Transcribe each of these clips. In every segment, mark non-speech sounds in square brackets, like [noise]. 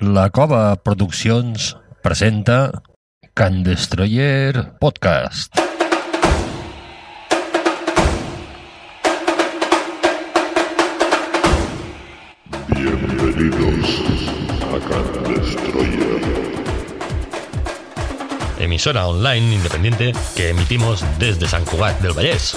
La Cova Produccions presenta Can Destroyer Podcast. Bienvenidos a Can Destroyer. emisora online independiente que emitimos desde San Cugat del Vallés.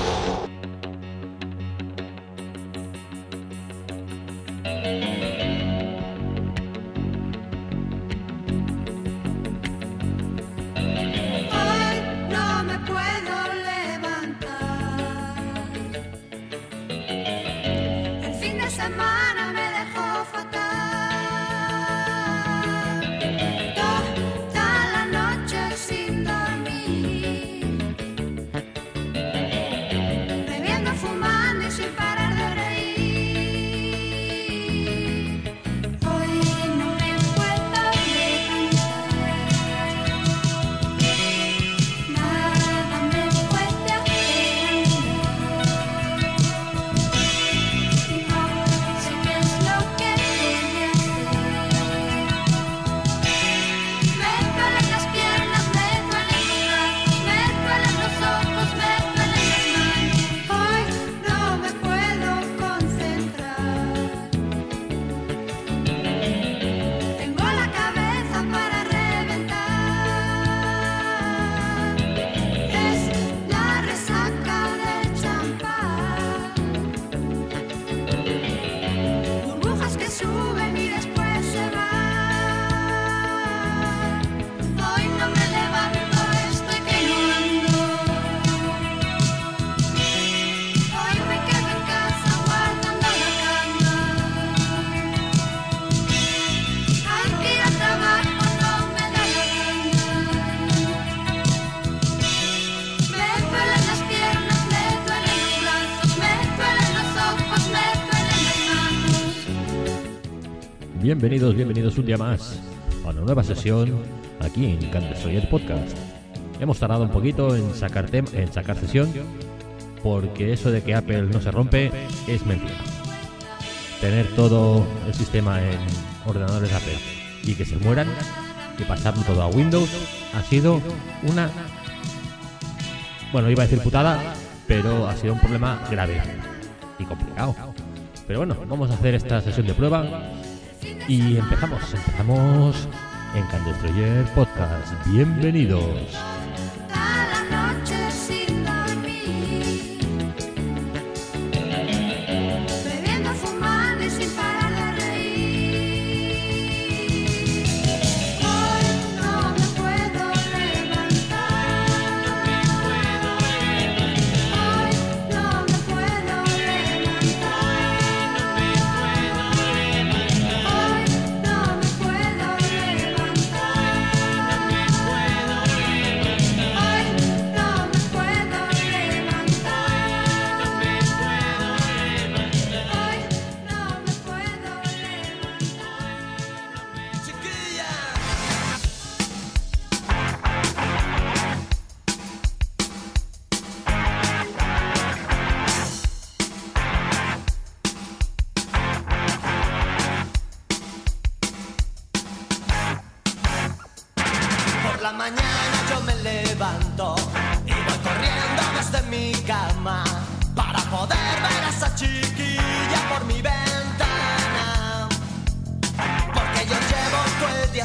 Bienvenidos, bienvenidos un día más a una nueva sesión aquí en Can Destroyer Podcast. Hemos tardado un poquito en sacar, en sacar sesión porque eso de que Apple no se rompe es mentira. Tener todo el sistema en ordenadores Apple y que se mueran y pasarlo todo a Windows ha sido una... Bueno, iba a decir putada, pero ha sido un problema grave y complicado. Pero bueno, vamos a hacer esta sesión de prueba y empezamos, empezamos en Can Destroyer Podcast. Bienvenidos.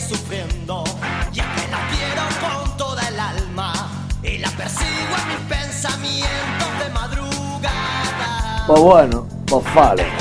Sufriendo y es que la quiero con toda el alma y la persigo en mis pensamientos de madrugada. Pues bueno, pues vale.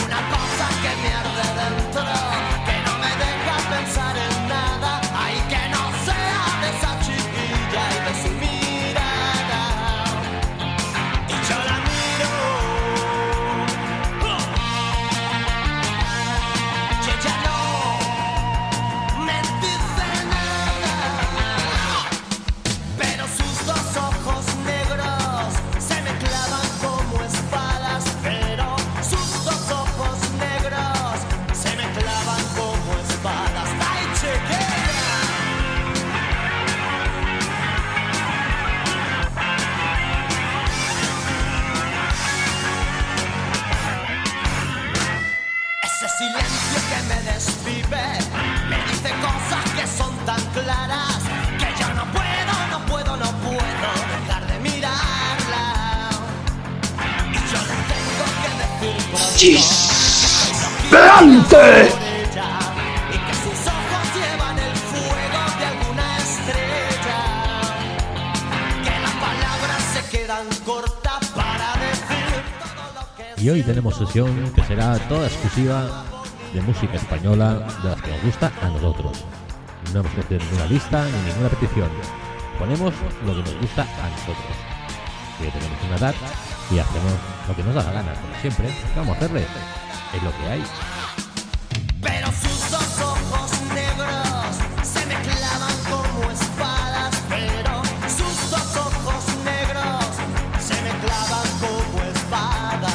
toda exclusiva de música española de las que nos gusta a nosotros. No hemos hecho ninguna lista ni ninguna petición. Ponemos lo que nos gusta a nosotros. Que tenemos una edad y hacemos lo que nos da la gana, como siempre. Vamos a hacerle? Es lo que hay. Pero sus dos ojos negros se me clavan como espadas, pero sus dos ojos negros se me clavan como espadas.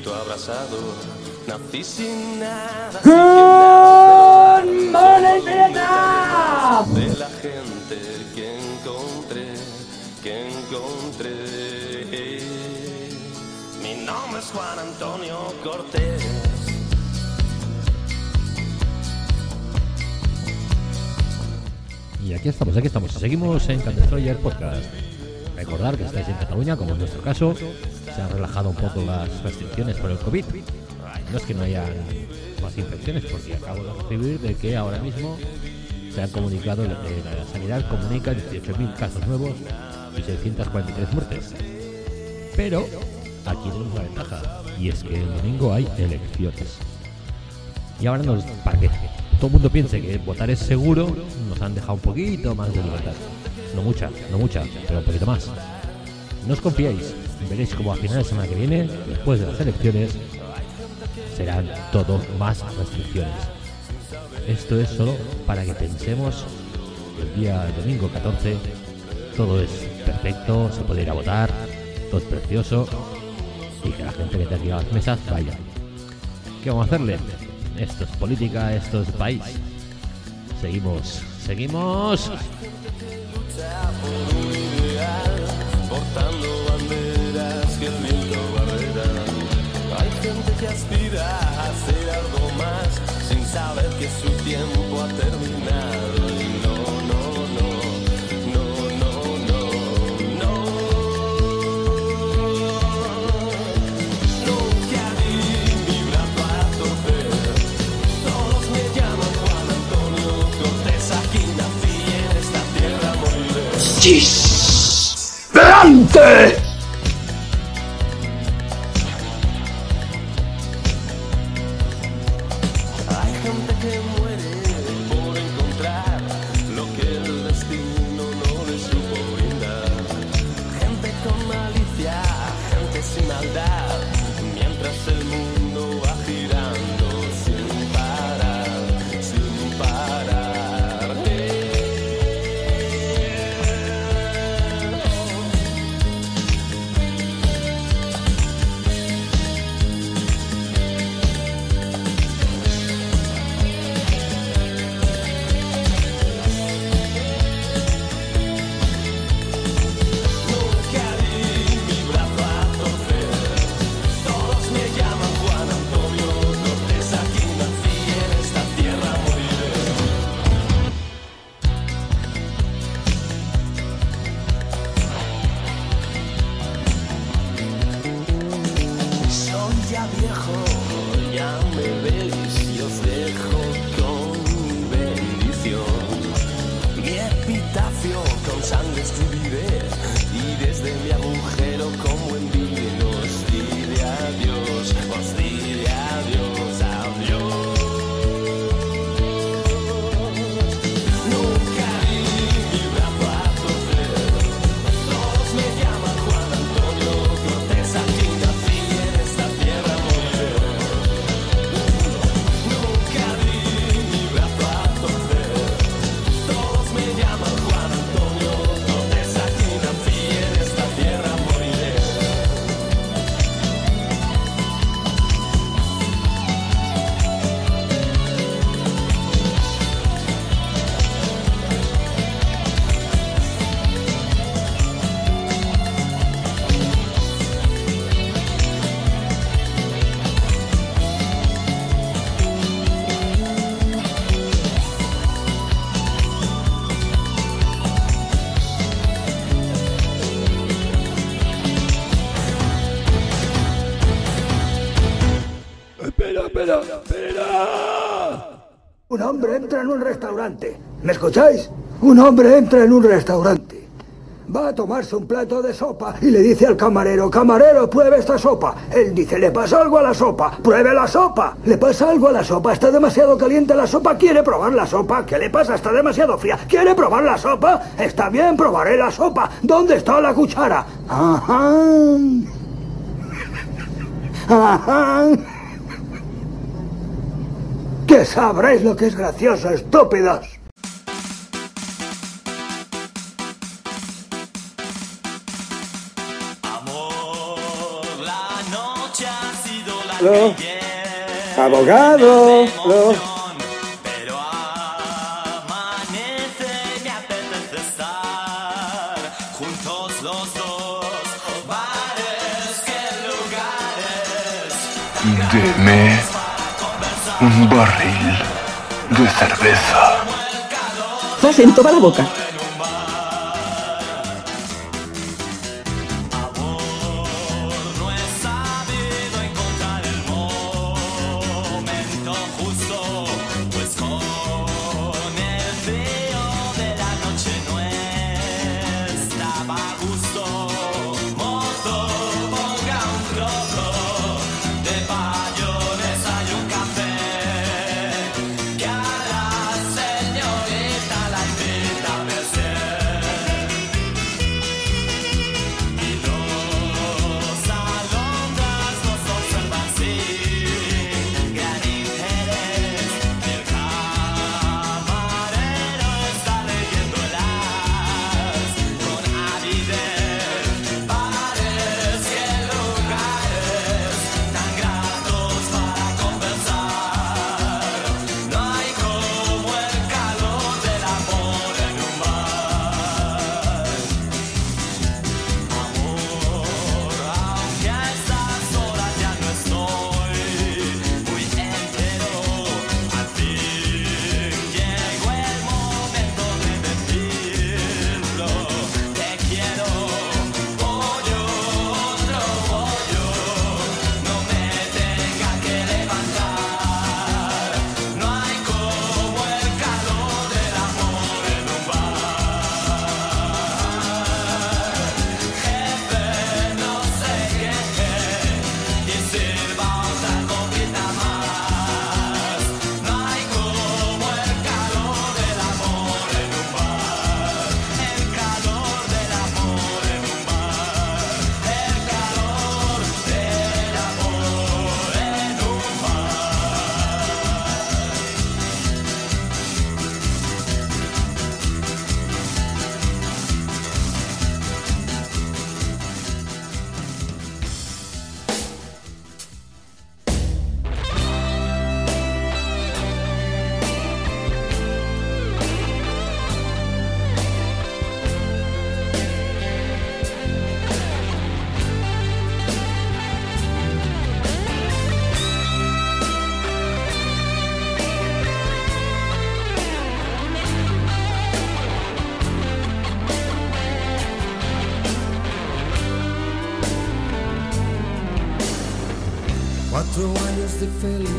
grito abrazado. Nací sin nada. De la gente que encontré, que encontré. Mi nombre es Juan Antonio Cortés. Y aquí estamos, aquí estamos. Seguimos en Candetroyer Podcast. Recordar que estáis en Cataluña, como en nuestro caso, se han relajado un poco las restricciones por el COVID. No es que no haya más infecciones, porque acabo de recibir de que ahora mismo se han comunicado, la sanidad comunica 18.000 casos nuevos y 643 muertes. Pero aquí tenemos una ventaja, y es que el domingo hay elecciones. Y ahora nos, para que todo el mundo piense que votar es seguro, nos han dejado un poquito más de libertad. No mucha, no mucha, pero un poquito más. No os confiéis, veréis como a final de semana que viene, después de las elecciones, serán todo más restricciones. Esto es solo para que pensemos que el día domingo 14 todo es perfecto, se puede ir a votar, todo es precioso y que la gente que tenga las mesas vaya. ¿Qué vamos a hacerle? Esto es política, esto es país. Seguimos, seguimos. Aspira a hacer algo más sin saber que su tiempo ha terminado. Y no, no, no, no, no, no, no. Nunca di mi brazo a torcer. Todos me llaman Juan Antonio Cortés. Aquí nací en esta tierra moriré. ¡Delante! Un hombre entra en un restaurante. ¿Me escucháis? Un hombre entra en un restaurante. Va a tomarse un plato de sopa y le dice al camarero, camarero, pruebe esta sopa. Él dice, le pasa algo a la sopa, pruebe la sopa. Le pasa algo a la sopa, está demasiado caliente la sopa, quiere probar la sopa. ¿Qué le pasa? Está demasiado fría. ¿Quiere probar la sopa? Está bien, probaré la sopa. ¿Dónde está la cuchara? Ajá. [laughs] Ajá. Sabréis lo que es gracioso, estúpidos. Amor, la noche ha sido la Aló. que viene. Abogado. Pero amanece me apetece estar juntos los dos. Bares que lugares. Deme un barril de cerveza. Haz en toda la boca. de feliz.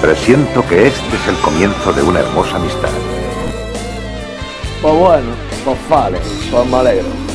Presiento que este es el comienzo de una hermosa amistad. Pues bueno, pues vale, pues me.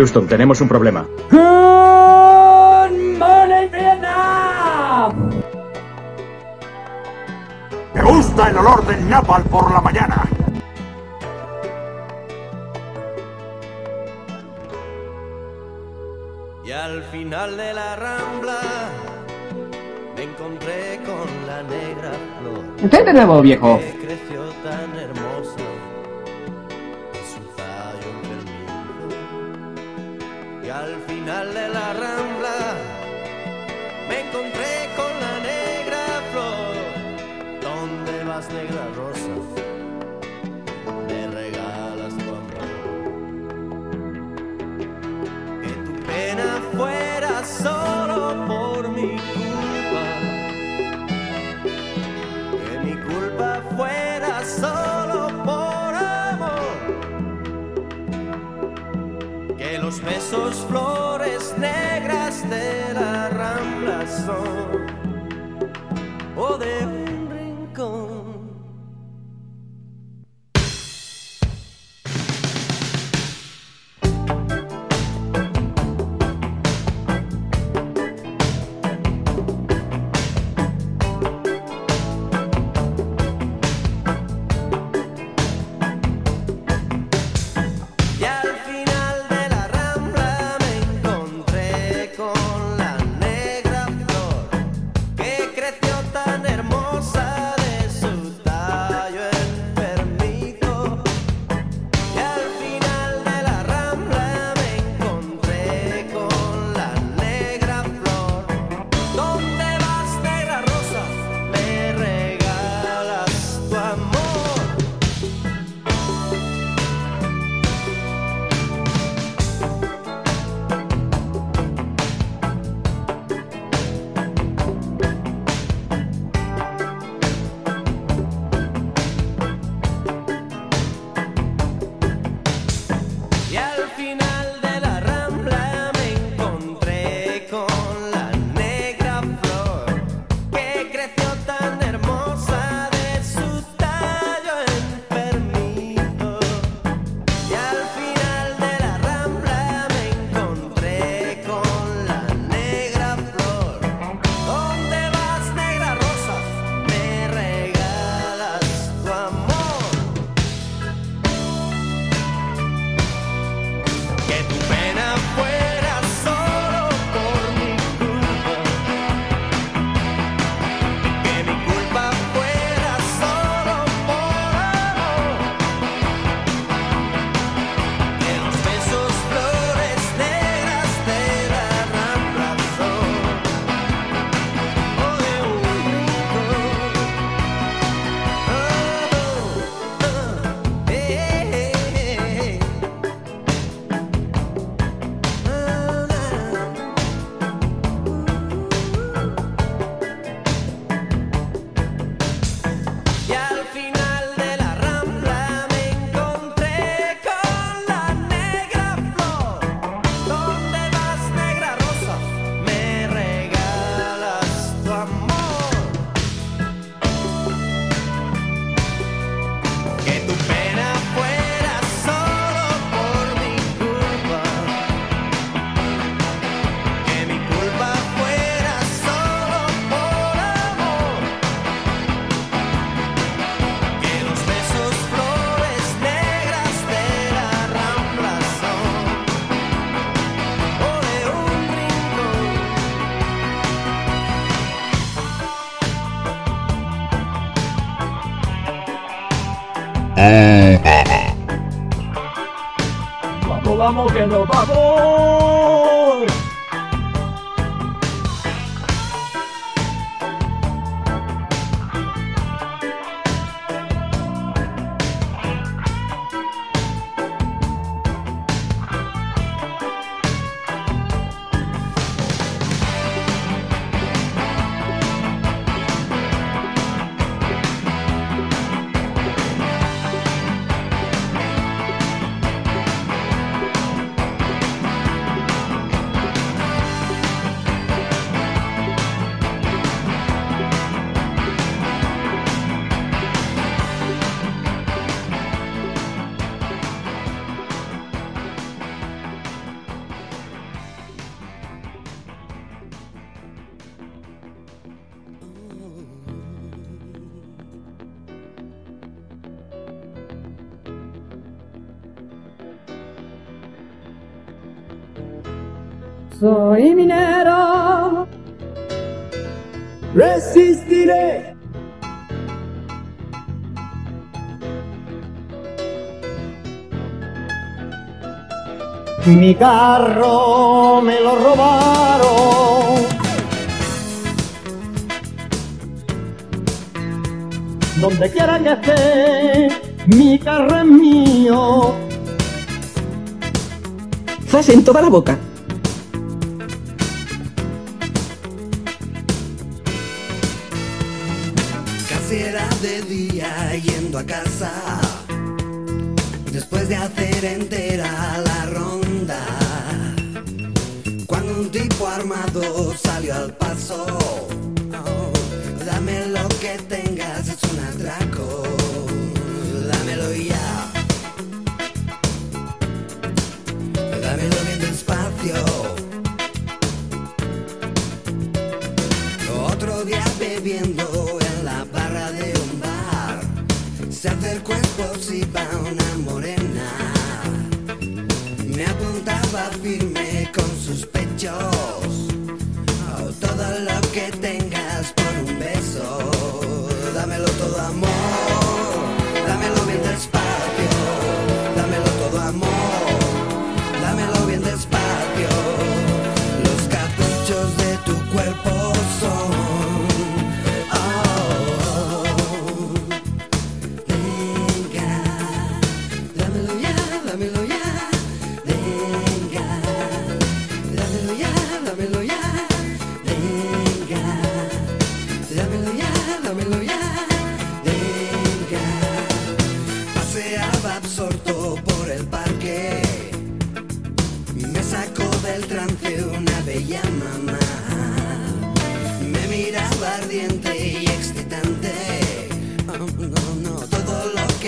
Houston, tenemos un problema. Good morning, Vietnam. Me gusta el olor del napal por la mañana. Y al final de la rambla me encontré con la negra flor. ¿Qué te nuevo, viejo? agarran Mi carro me lo robaron. Donde quiera que esté, mi carro es mío. Zas en toda la boca. Salió al paso. Dame lo que tengas, es un atraco. Dámelo ya. Dámelo bien despacio. Otro día bebiendo en la barra de un bar Se acercó explosiva una morena Me apuntaba firme con sus pechos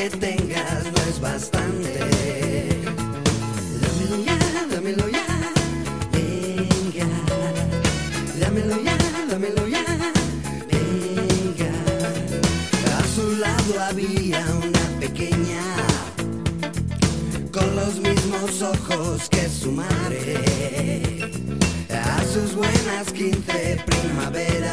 que tengas no es bastante. Dámelo ya, dámelo ya. Venga. Dámelo ya, dámelo ya. Venga. A su lado había una pequeña con los mismos ojos que su madre. A sus buenas 15 primaveras,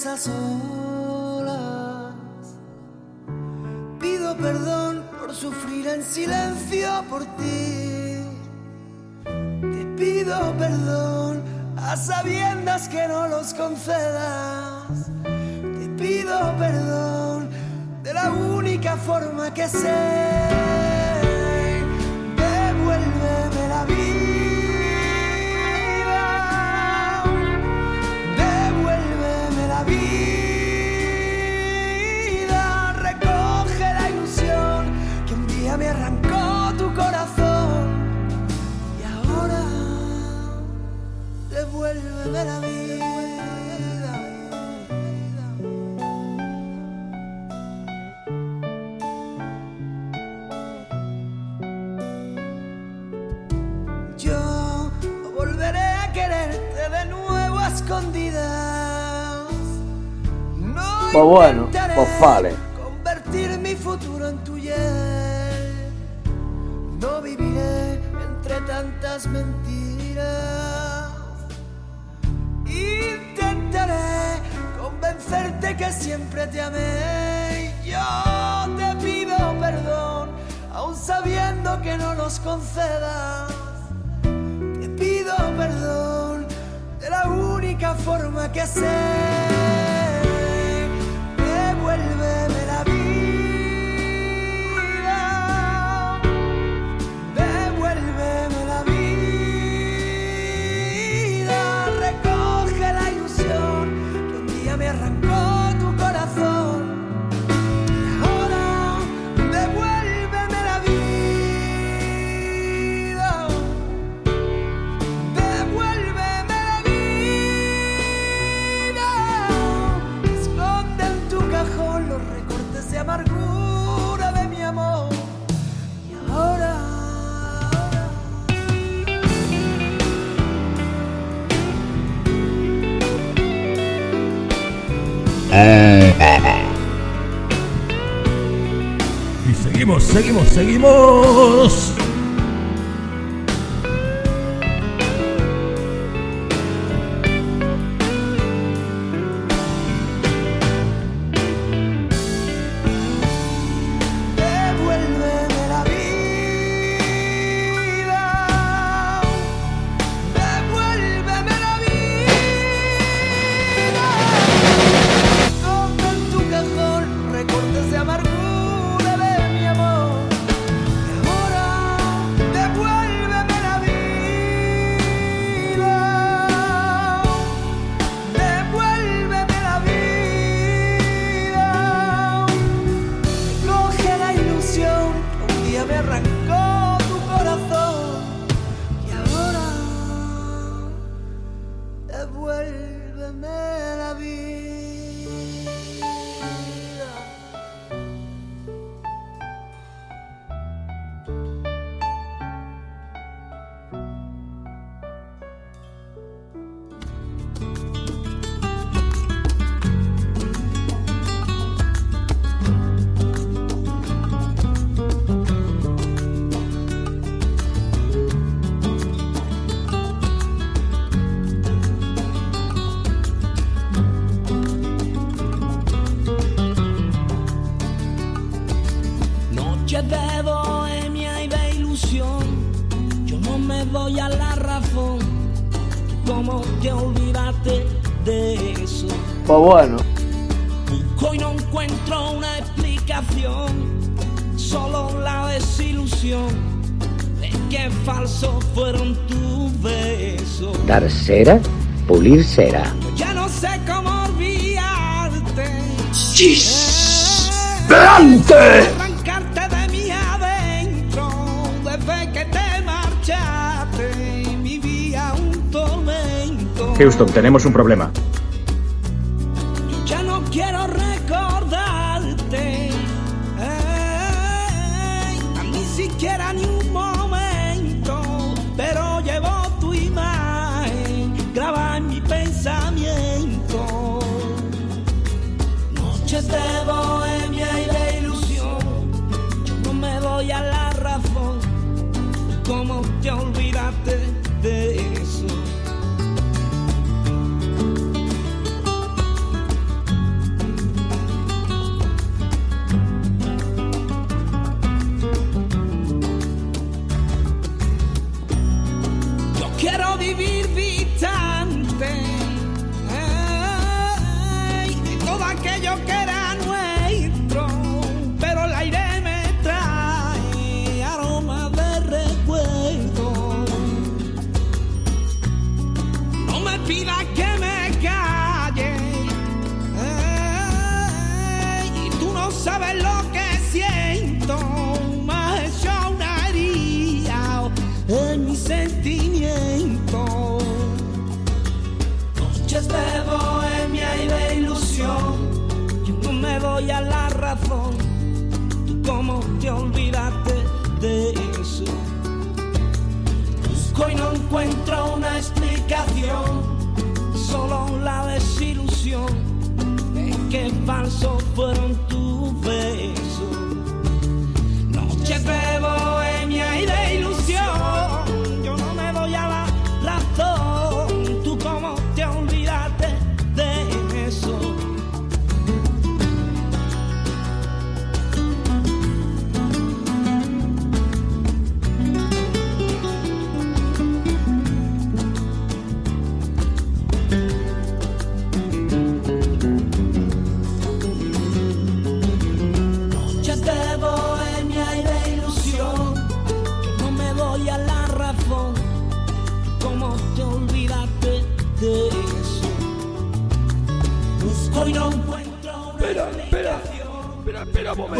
esas olas. Pido perdón por sufrir en silencio por ti. Te pido perdón a sabiendas que no los concedas. Te pido perdón de la única forma que sé. escondidas. No pues bueno, pues vale. Convertir mi futuro en tuyo. No viviré entre tantas mentiras. Intentaré convencerte que siempre te amé. Yo te pido perdón, aun sabiendo que no nos concedas forma que hacer. morir será. Ya no sé cómo olvidarte. ¡Delante! Houston, tenemos un problema. Todo aquello que falsos fueron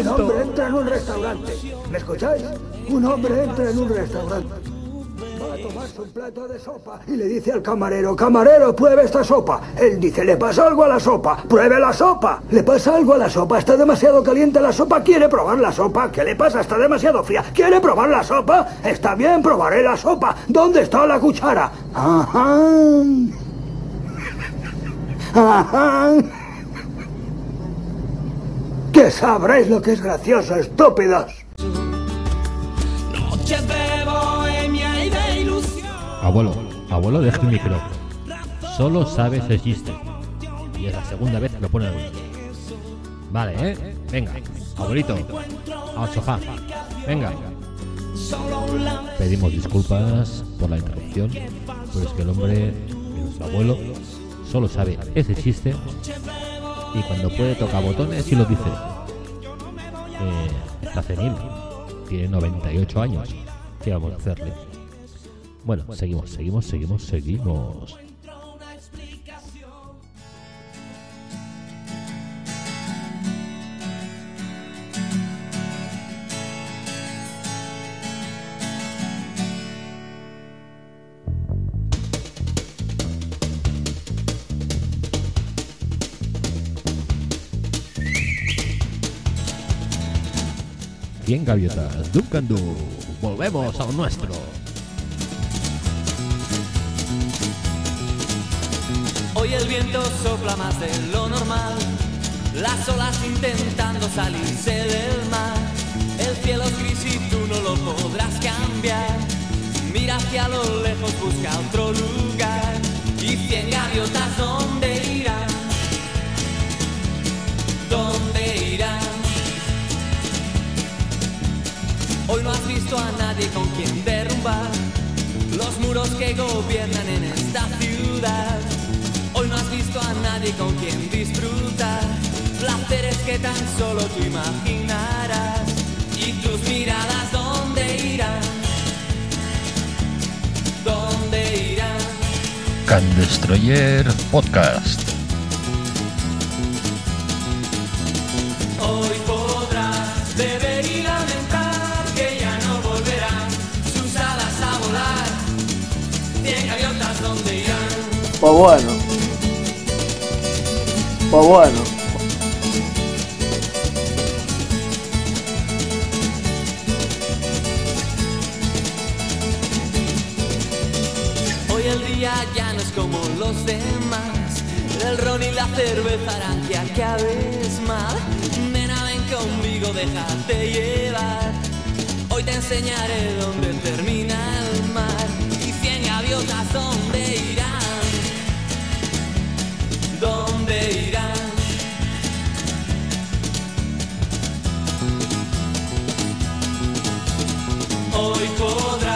un hombre entra en un restaurante. ¿Me escucháis? Un hombre entra en un restaurante. Va a tomarse un plato de sopa y le dice al camarero, camarero, pruebe esta sopa. Él dice, le pasa algo a la sopa, pruebe la sopa. Le pasa algo a la sopa, está demasiado caliente la sopa, quiere probar la sopa. ¿Qué le pasa? Está demasiado fría. ¿Quiere probar la sopa? Está bien, probaré la sopa. ¿Dónde está la cuchara? Ajá. [laughs] Ajá. Que sabréis lo que es gracioso, estúpidos. Noches de bohemia y de ilusión. Abuelo, abuelo, deja el micro. Solo sabes el chiste. Y es la segunda vez que lo pone el abuelo. Vale, ¿eh? Venga, abuelito, al sofá. Venga. Pedimos disculpas por la interrupción, pero es que el hombre, nuestro abuelo, solo sabe ese chiste y cuando puede tocar botones y lo dice. Está senil, tiene 98 años. ¿Qué vamos a hacerle? Bueno, seguimos, seguimos, seguimos, seguimos. Cien gaviotas, Duncan Du. Volvemos a lo nuestro. Hoy el viento sopla más de lo normal, las olas intentando salirse del mar. El cielo es gris y tú no lo podrás cambiar. Mira hacia lo lejos, busca otro lugar. Y cien gaviotas, ¿dónde irán? ¿Dónde irán? Hoy no has visto a nadie con quien derrumbar los muros que gobiernan en esta ciudad. Hoy no has visto a nadie con quien disfrutar placeres que tan solo tú imaginarás. Y tus miradas, ¿dónde irán? ¿Dónde irán? Can Destroyer Podcast. Pues bueno. Pues bueno. Hoy el día ya no es como los demás. El ron y la cerveza harán que acabes mal. Nena, ven conmigo, déjate llevar. Hoy te enseñaré dónde termina el mar. Y cien gaviotas, ¿dónde ¿Dónde irán? Hoy podrás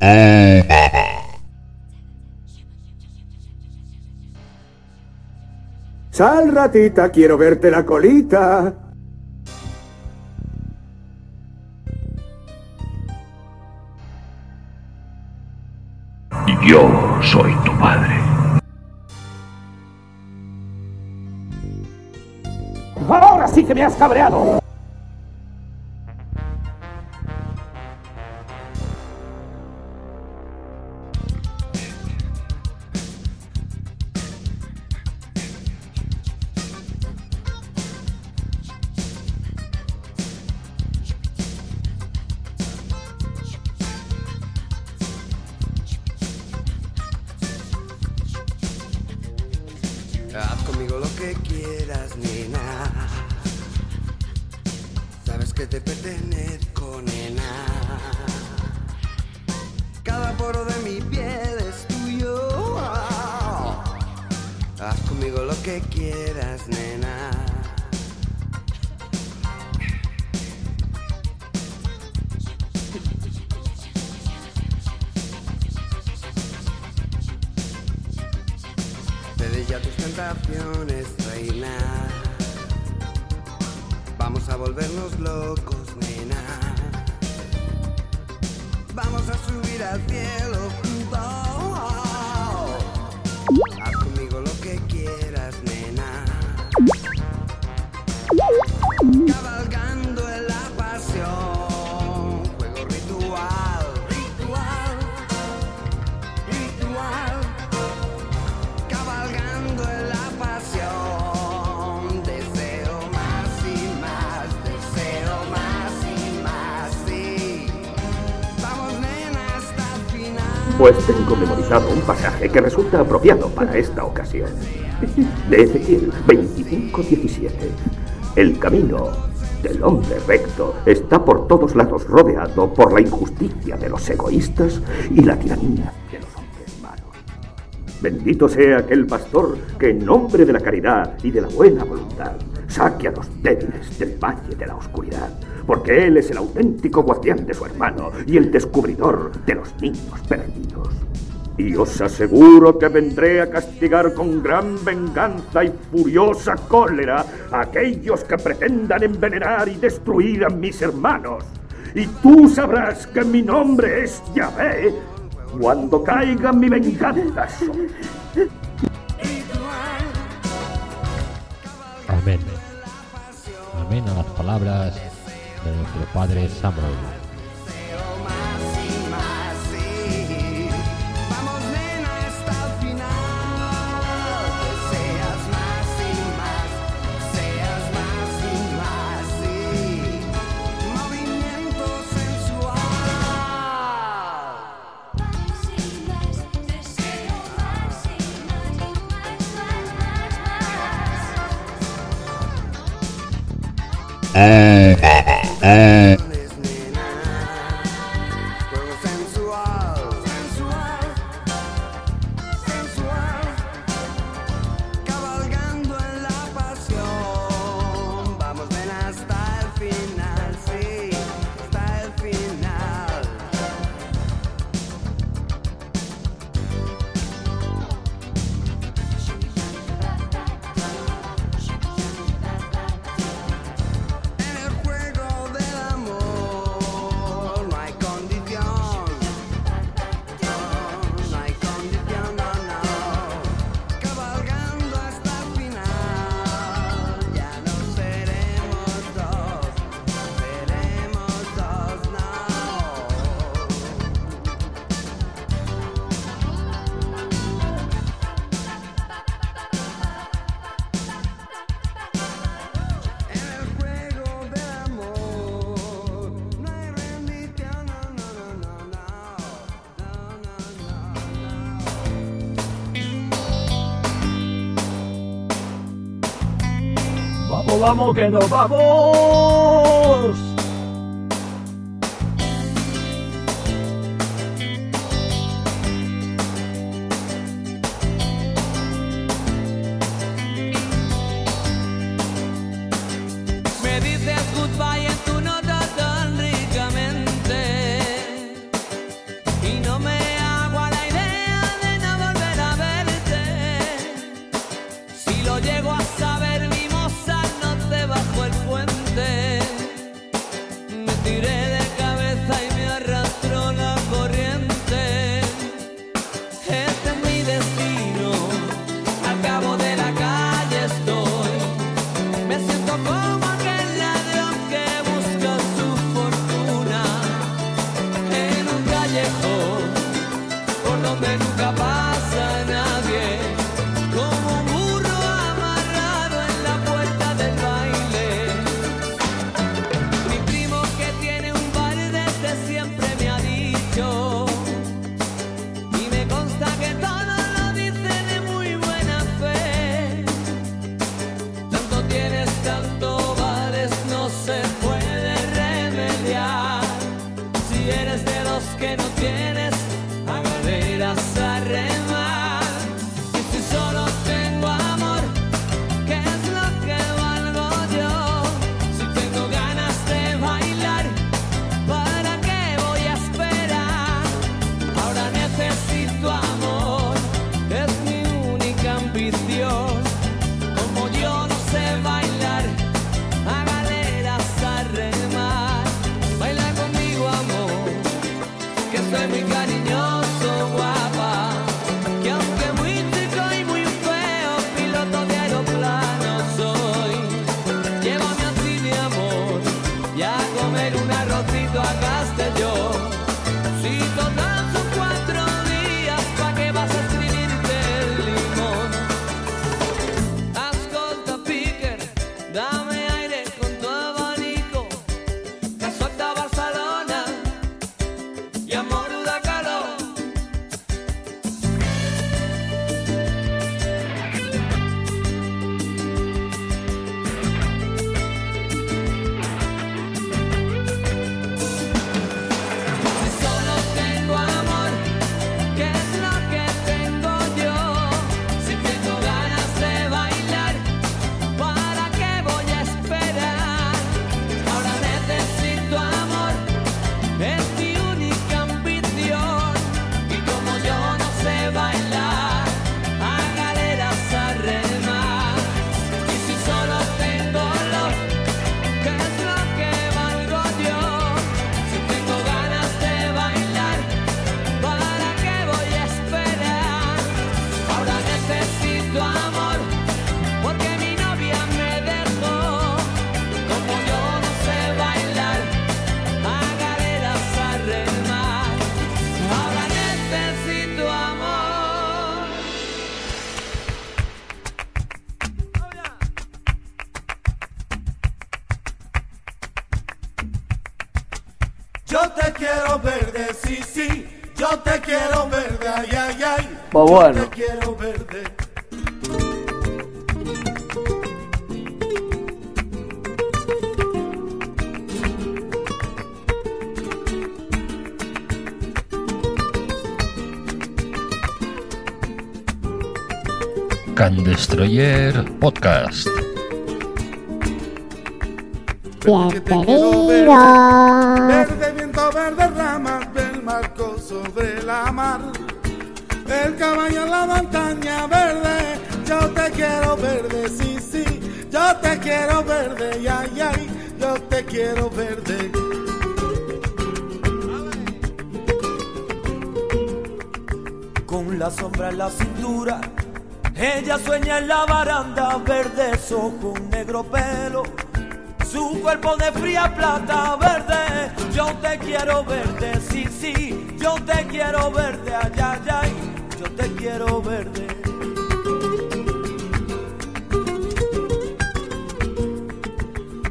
[laughs] Sal, ratita, quiero verte la colita. Yo soy tu padre. Ahora sí que me has cabreado. Un pasaje que resulta apropiado para esta ocasión. De [laughs] Ezequiel 25:17. El camino del hombre recto está por todos lados rodeado por la injusticia de los egoístas y la tiranía de los hombres malos. Bendito sea aquel pastor que en nombre de la caridad y de la buena voluntad saque a los débiles del valle de la oscuridad, porque él es el auténtico guardián de su hermano y el descubridor de los niños perdidos. Y os aseguro que vendré a castigar con gran venganza y furiosa cólera a aquellos que pretendan envenenar y destruir a mis hermanos. Y tú sabrás que mi nombre es Yahvé cuando caiga mi venganza. Amén. Amén a las palabras de nuestro Padre Samuel. and vamos que nos vamos. bueno. Can Destroyer Podcast. Verde viento, verde ramas, el marco sobre la mar. El caballo en la montaña verde, yo te quiero verde, sí, sí, yo te quiero verde, ay, ay, yo te quiero verde. Con la sombra en la cintura, ella sueña en la baranda, verdes ojos, negro pelo su cuerpo de fría plata verde. Yo te quiero verde, sí, sí, yo te quiero verde, ay, ay, ay yo te quiero verde.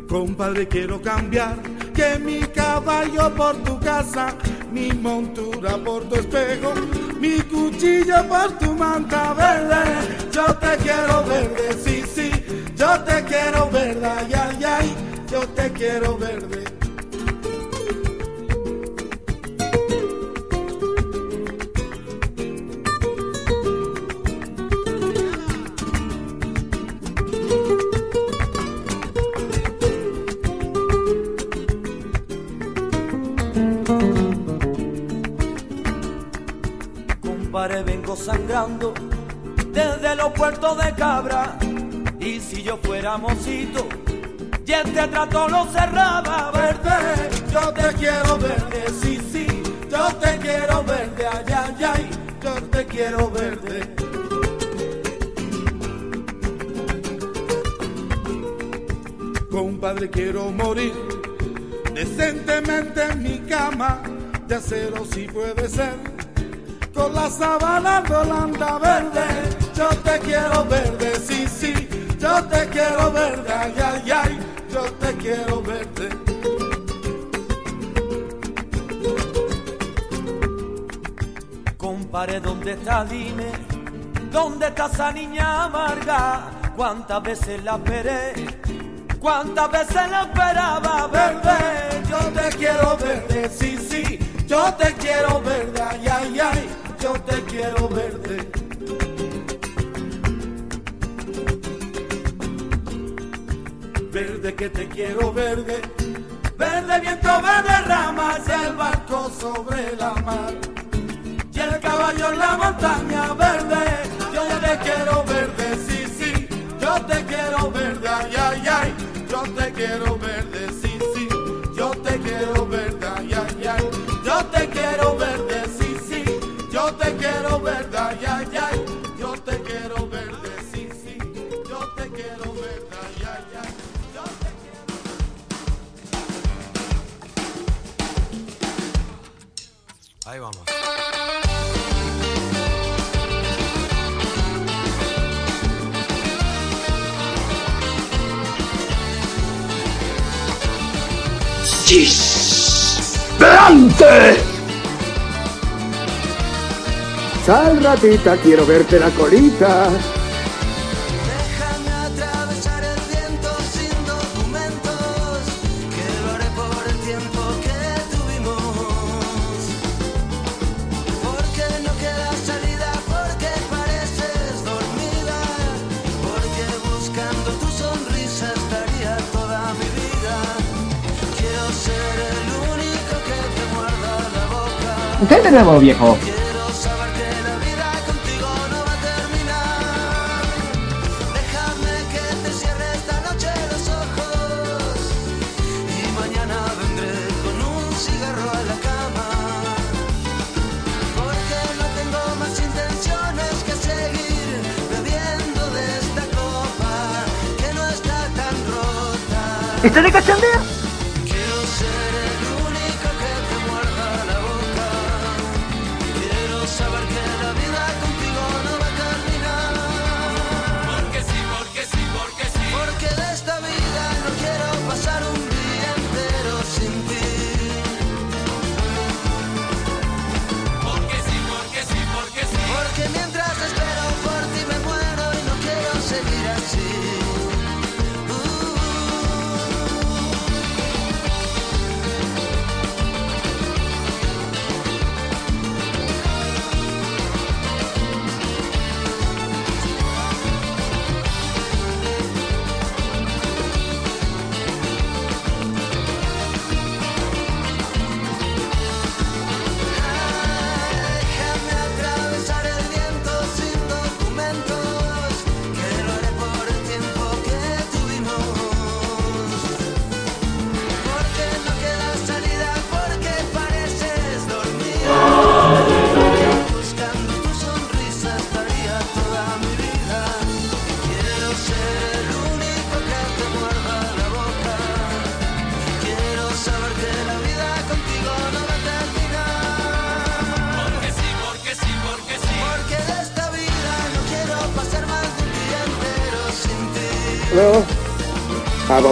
Compadre, quiero cambiar que mi caballo por tu casa, mi montura por tu espejo, mi cuchillo por tu manta verde. Yo te quiero verde, sí, sí, yo te quiero verde, ay, ay, ay, yo te quiero verde. Desde los puertos de Cabra. Y si yo fuera mocito, y este trato lo cerraba. Verde, yo te quiero verde, sí, sí, yo te quiero verde, ay, ay, ay, yo te quiero verde. Compadre, quiero morir decentemente en mi cama, de acero si puede ser, con la sabana de Holanda verde, yo te quiero verde, sí, sí, yo te quiero verde, ay, ay, ay, yo te quiero verde. Compadre, ¿dónde está? Dime, ¿dónde está esa niña amarga? ¿Cuántas veces la esperé? ¿Cuántas veces la esperaba? Verde, yo te quiero verde, sí, sí, yo te quiero verde, ay, ay, ay, yo te quiero verde. Verde que te quiero verde, verde viento, verde ramas, el barco sobre la mar. Y el caballo en la montaña verde, yo te quiero verde, sí, sí, yo te quiero verde, ay, ay, ay, yo te quiero verde, sí, sí, yo te quiero verde, Ahí vamos. ¡Delante! Sal, ratita, quiero verte la colita. Nuevo, viejo?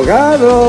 Abogado.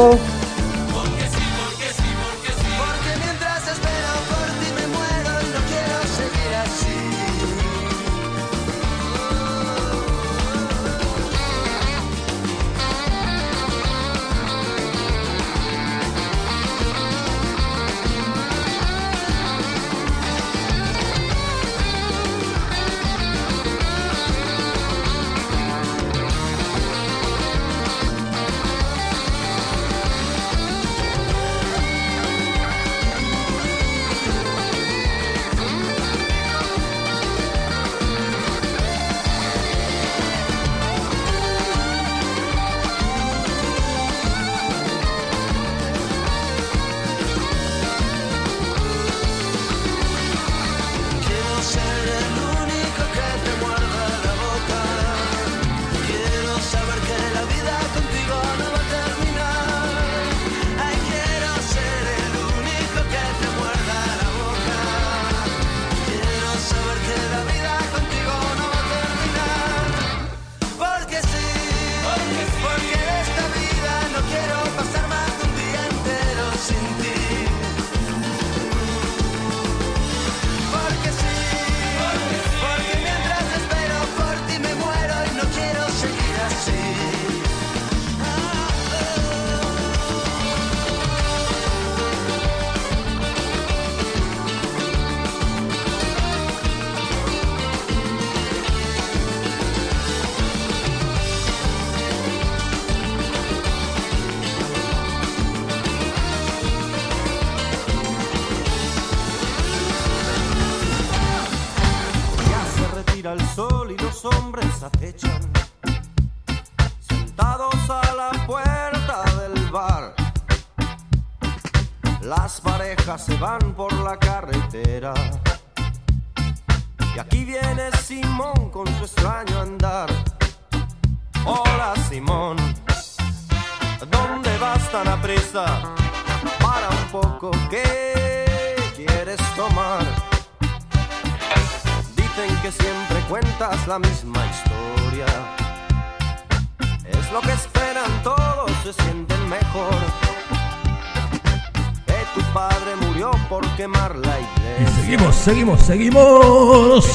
Seguimos, seguimos,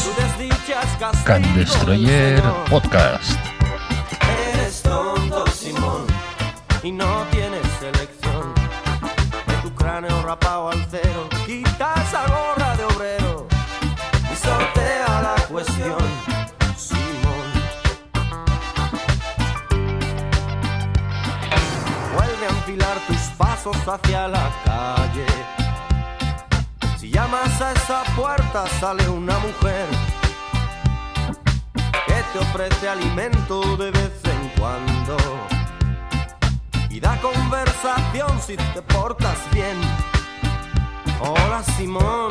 Can Destroyer. Podcast. Si te portas bien. Hola Simón,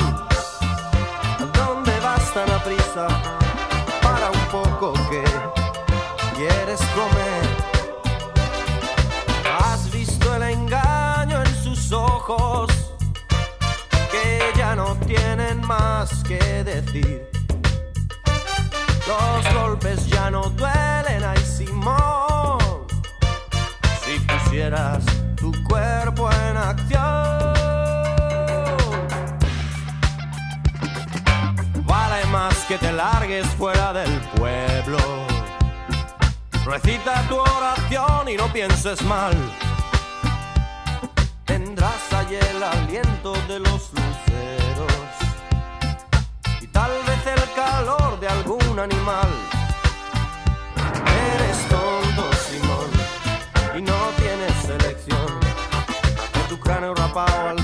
¿dónde vas tan a prisa? Para un poco que quieres comer. Has visto el engaño en sus ojos que ya no tienen más que decir. Los golpes ya no duelen, ay Simón. Si pusieras tu cuerpo en acción, vale más que te largues fuera del pueblo. Recita tu oración y no pienses mal. Tendrás allí el aliento de los luceros y tal vez el calor de algún animal. Eres tonto, Simón, y no elección. De tu cráneo rapado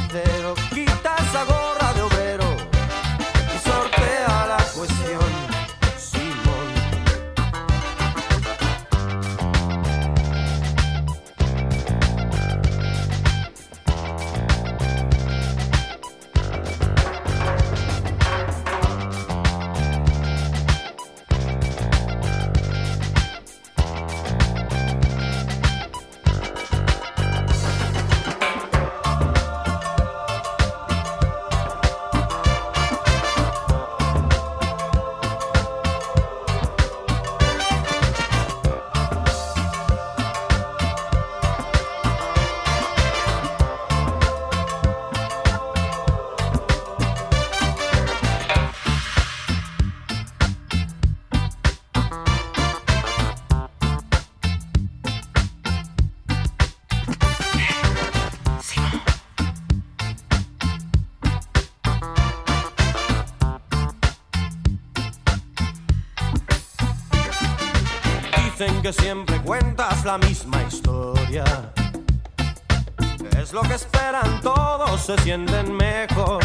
que siempre cuentas la misma historia. Es lo que esperan todos, se sienten mejor.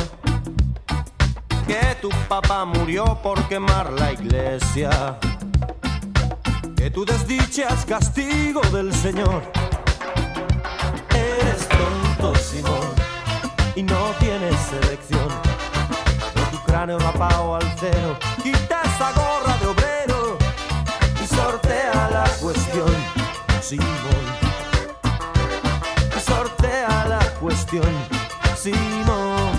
Que tu papá murió por quemar la iglesia. Que tu desdicha es castigo del Señor. Eres tonto, Simón, y no tienes elección. Con tu cráneo rapado al cero, quita esa gorra cuestión, Simón. Sortea la cuestión, Simón.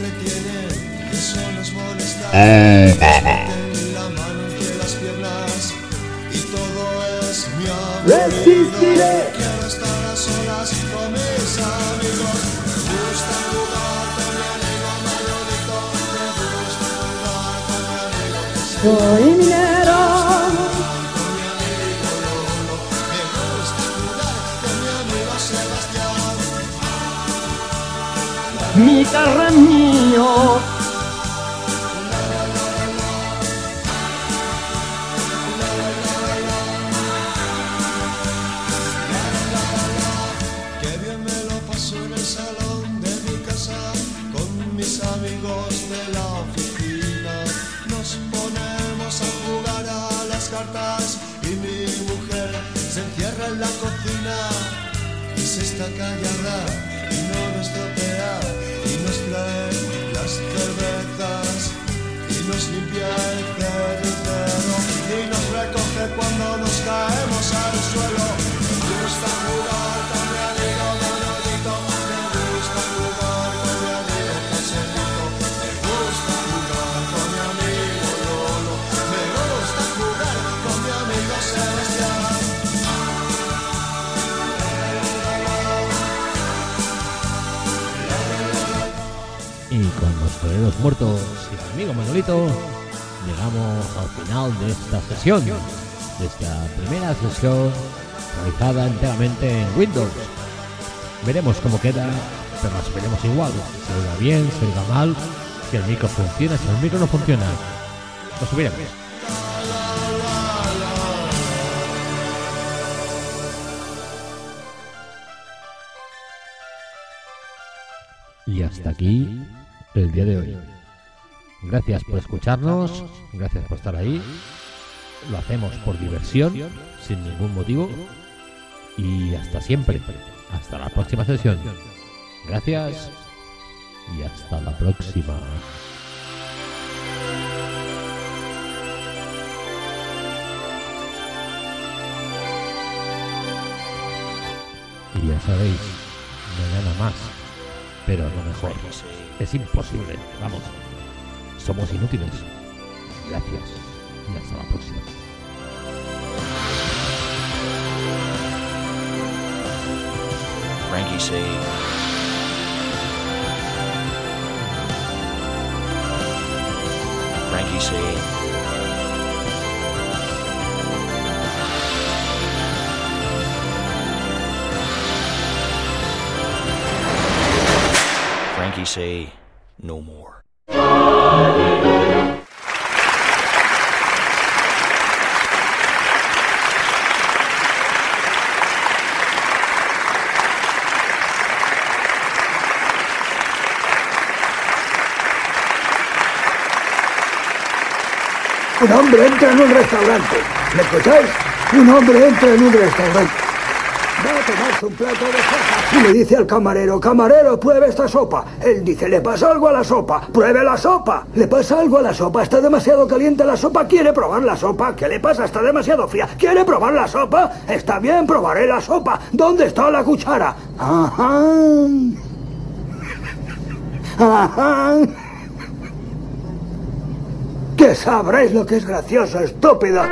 Y nos entretienen y eso nos muertos y amigo Manolito, llegamos al final de esta sesión, de esta primera sesión realizada enteramente en Windows. Veremos cómo queda, pero las veremos igual. Si oiga bien, si oiga mal, si el micro funciona, si el micro no funciona. Lo subiremos. Y hasta aquí el día de hoy. Gracias por escucharnos, gracias por estar ahí. Lo hacemos por diversión, sin ningún motivo. Y hasta siempre. Hasta la próxima sesión. Gracias y hasta la próxima. Y ya sabéis, mañana más, pero no mejor. Es imposible, vamos. Somos inútiles. Gracias y hasta la próxima. Frankie C. Frankie C. Frankie C. No more. Un hombre entra en un restaurante. ¿Me escucháis? Un hombre entra en un restaurante. Tomarse un plato de sopa y le dice al camarero, camarero, pruebe esta sopa. Él dice, ¿le pasa algo a la sopa? Pruebe la sopa. ¿Le pasa algo a la sopa? ¿Está demasiado caliente la sopa? ¿Quiere probar la sopa? ¿Qué le pasa? ¿Está demasiado fría? ¿Quiere probar la sopa? Está bien, probaré la sopa. ¿Dónde está la cuchara? Ajá. [laughs] Ajá. Que sabréis lo que es gracioso, estúpido.